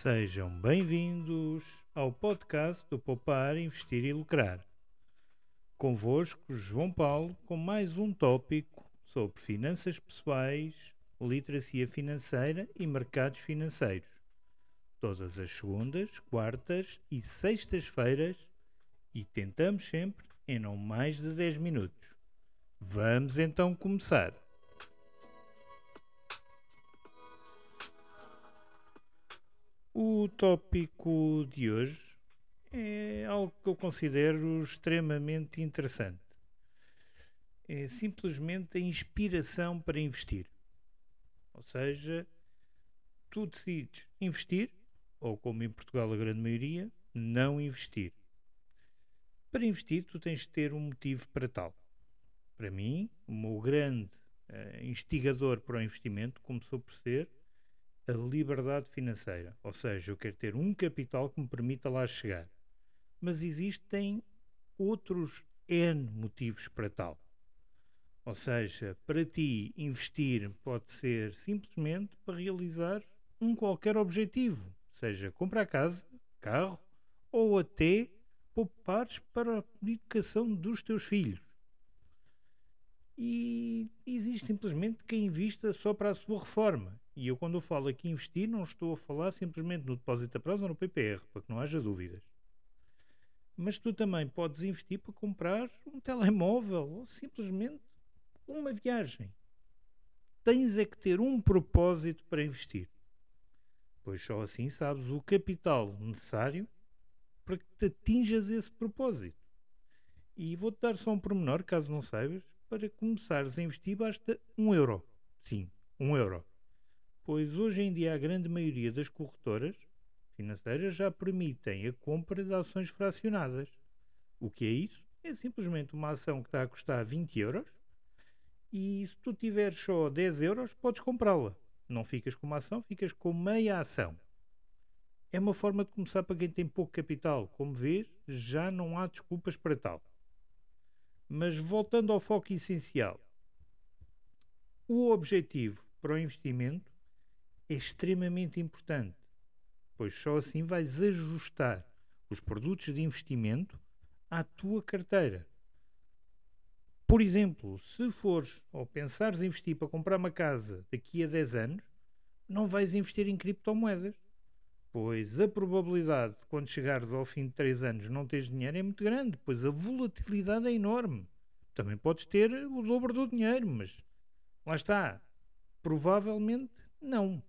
Sejam bem-vindos ao podcast do Poupar, Investir e Lucrar. Convosco, João Paulo, com mais um tópico sobre finanças pessoais, literacia financeira e mercados financeiros. Todas as segundas, quartas e sextas-feiras e tentamos sempre em não mais de 10 minutos. Vamos então começar. O tópico de hoje é algo que eu considero extremamente interessante. É simplesmente a inspiração para investir. Ou seja, tu decides investir, ou como em Portugal a grande maioria, não investir. Para investir, tu tens de ter um motivo para tal. Para mim, o meu grande uh, instigador para o investimento começou por ser a liberdade financeira. Ou seja, eu quero ter um capital que me permita lá chegar. Mas existem outros N motivos para tal. Ou seja, para ti, investir pode ser simplesmente para realizar um qualquer objetivo, seja comprar casa, carro ou até poupares para a educação dos teus filhos. E existe simplesmente quem invista só para a sua reforma. E eu, quando eu falo aqui investir, não estou a falar simplesmente no depósito a prazo ou no PPR, para que não haja dúvidas. Mas tu também podes investir para comprar um telemóvel ou simplesmente uma viagem. Tens é que ter um propósito para investir. Pois só assim sabes o capital necessário para que te atinjas esse propósito. E vou-te dar só um pormenor, caso não saibas, para começares a investir basta um euro. Sim, um euro pois hoje em dia a grande maioria das corretoras financeiras já permitem a compra de ações fracionadas. O que é isso? É simplesmente uma ação que está a custar 20 euros e se tu tiveres só 10 euros, podes comprá-la. Não ficas com uma ação, ficas com meia ação. É uma forma de começar para quem tem pouco capital. Como vês, já não há desculpas para tal. Mas voltando ao foco essencial, o objetivo para o investimento é extremamente importante, pois só assim vais ajustar os produtos de investimento à tua carteira. Por exemplo, se fores ou pensares investir para comprar uma casa daqui a 10 anos, não vais investir em criptomoedas, pois a probabilidade de quando chegares ao fim de 3 anos não teres dinheiro é muito grande, pois a volatilidade é enorme. Também podes ter o dobro do dinheiro, mas lá está. Provavelmente não.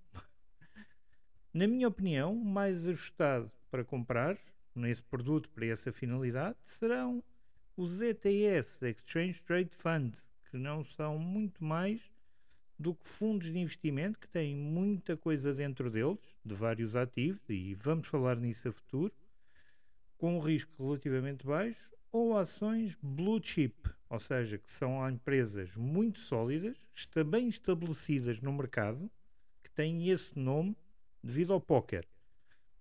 Na minha opinião, mais ajustado para comprar nesse produto para essa finalidade serão os ETFs, Exchange Trade Fund, que não são muito mais do que fundos de investimento que têm muita coisa dentro deles, de vários ativos, e vamos falar nisso a futuro, com um risco relativamente baixo, ou ações blue chip, ou seja, que são empresas muito sólidas, bem estabelecidas no mercado, que têm esse nome devido ao póquer.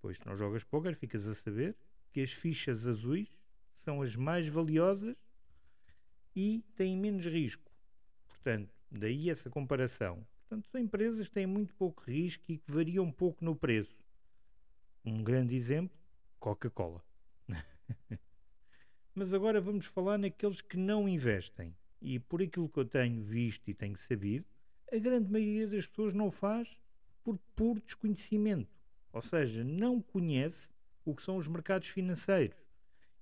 Pois se não jogas póquer, ficas a saber que as fichas azuis são as mais valiosas e têm menos risco. Portanto, daí essa comparação. Portanto, são empresas que têm muito pouco risco e que variam um pouco no preço. Um grande exemplo, Coca-Cola. Mas agora vamos falar naqueles que não investem. E por aquilo que eu tenho visto e tenho sabido, a grande maioria das pessoas não faz por puro desconhecimento. Ou seja, não conhece o que são os mercados financeiros.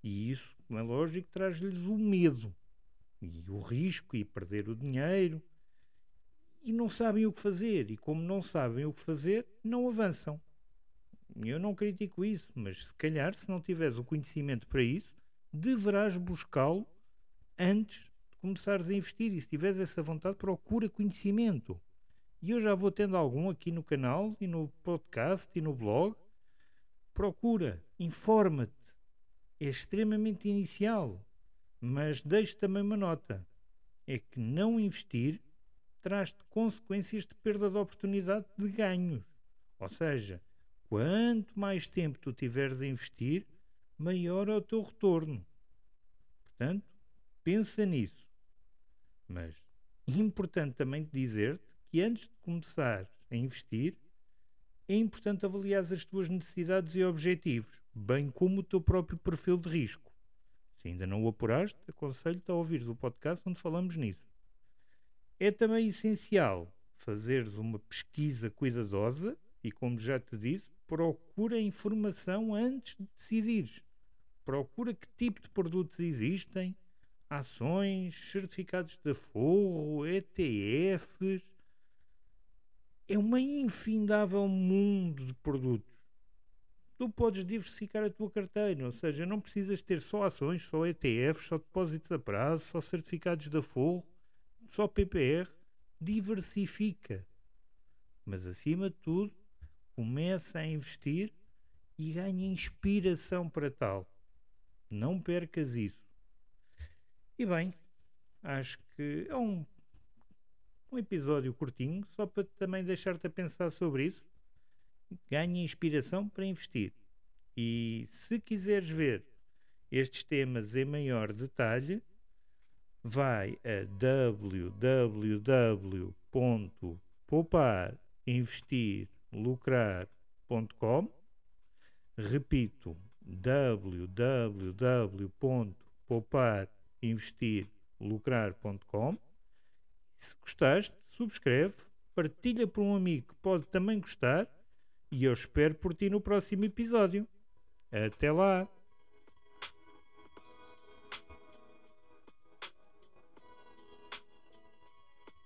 E isso, como é lógico, traz-lhes o medo e o risco e perder o dinheiro. E não sabem o que fazer. E como não sabem o que fazer, não avançam. Eu não critico isso, mas se calhar, se não tiveres o conhecimento para isso, deverás buscá-lo antes de começares a investir. E se tiveres essa vontade, procura conhecimento. E eu já vou tendo algum aqui no canal e no podcast e no blog. Procura, informa-te. É extremamente inicial, mas deixo também uma nota: é que não investir traz-te consequências de perda de oportunidade de ganhos. Ou seja, quanto mais tempo tu tiveres a investir, maior é o teu retorno. Portanto, pensa nisso. Mas importante também dizer-te que antes de começar a investir, é importante avaliar as tuas necessidades e objetivos, bem como o teu próprio perfil de risco. Se ainda não o apuraste, aconselho-te a ouvires o podcast onde falamos nisso. É também essencial fazeres uma pesquisa cuidadosa e, como já te disse, procura informação antes de decidires. Procura que tipo de produtos existem, ações, certificados de forro, ETFs. É um infindável mundo de produtos. Tu podes diversificar a tua carteira, ou seja, não precisas ter só ações, só ETFs, só depósitos a prazo, só certificados de forro, só PPR. Diversifica. Mas acima de tudo, começa a investir e ganha inspiração para tal. Não percas isso. E bem, acho que é um, um episódio curtinho, só para também deixar-te a pensar sobre isso. Ganhe inspiração para investir. E se quiseres ver estes temas em maior detalhe, vai a www.pouparinvestirlucrar.com. Repito, www.pouparinvestirlucrar.com Se gostaste, subscreve, partilha para um amigo que pode também gostar e eu espero por ti no próximo episódio. Até lá!